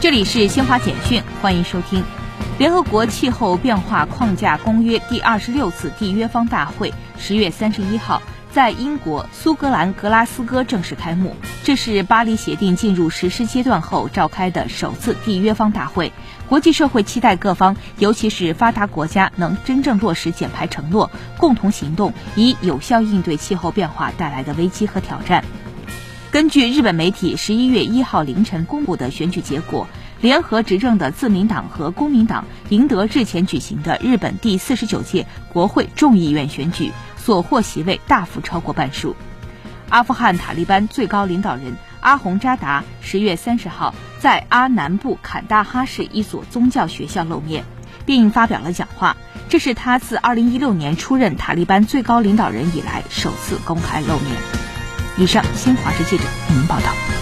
这里是新华简讯，欢迎收听。联合国气候变化框架公约第二十六次缔约方大会十月三十一号在英国苏格兰格拉斯哥正式开幕。这是巴黎协定进入实施阶段后召开的首次缔约方大会。国际社会期待各方，尤其是发达国家，能真正落实减排承诺，共同行动，以有效应对气候变化带来的危机和挑战。根据日本媒体十一月一号凌晨公布的选举结果，联合执政的自民党和公民党赢得日前举行的日本第四十九届国会众议院选举，所获席位大幅超过半数。阿富汗塔利班最高领导人阿洪扎达十月三十号在阿南部坎大哈市一所宗教学校露面，并发表了讲话，这是他自二零一六年出任塔利班最高领导人以来首次公开露面。以上，新华社记者为您报道。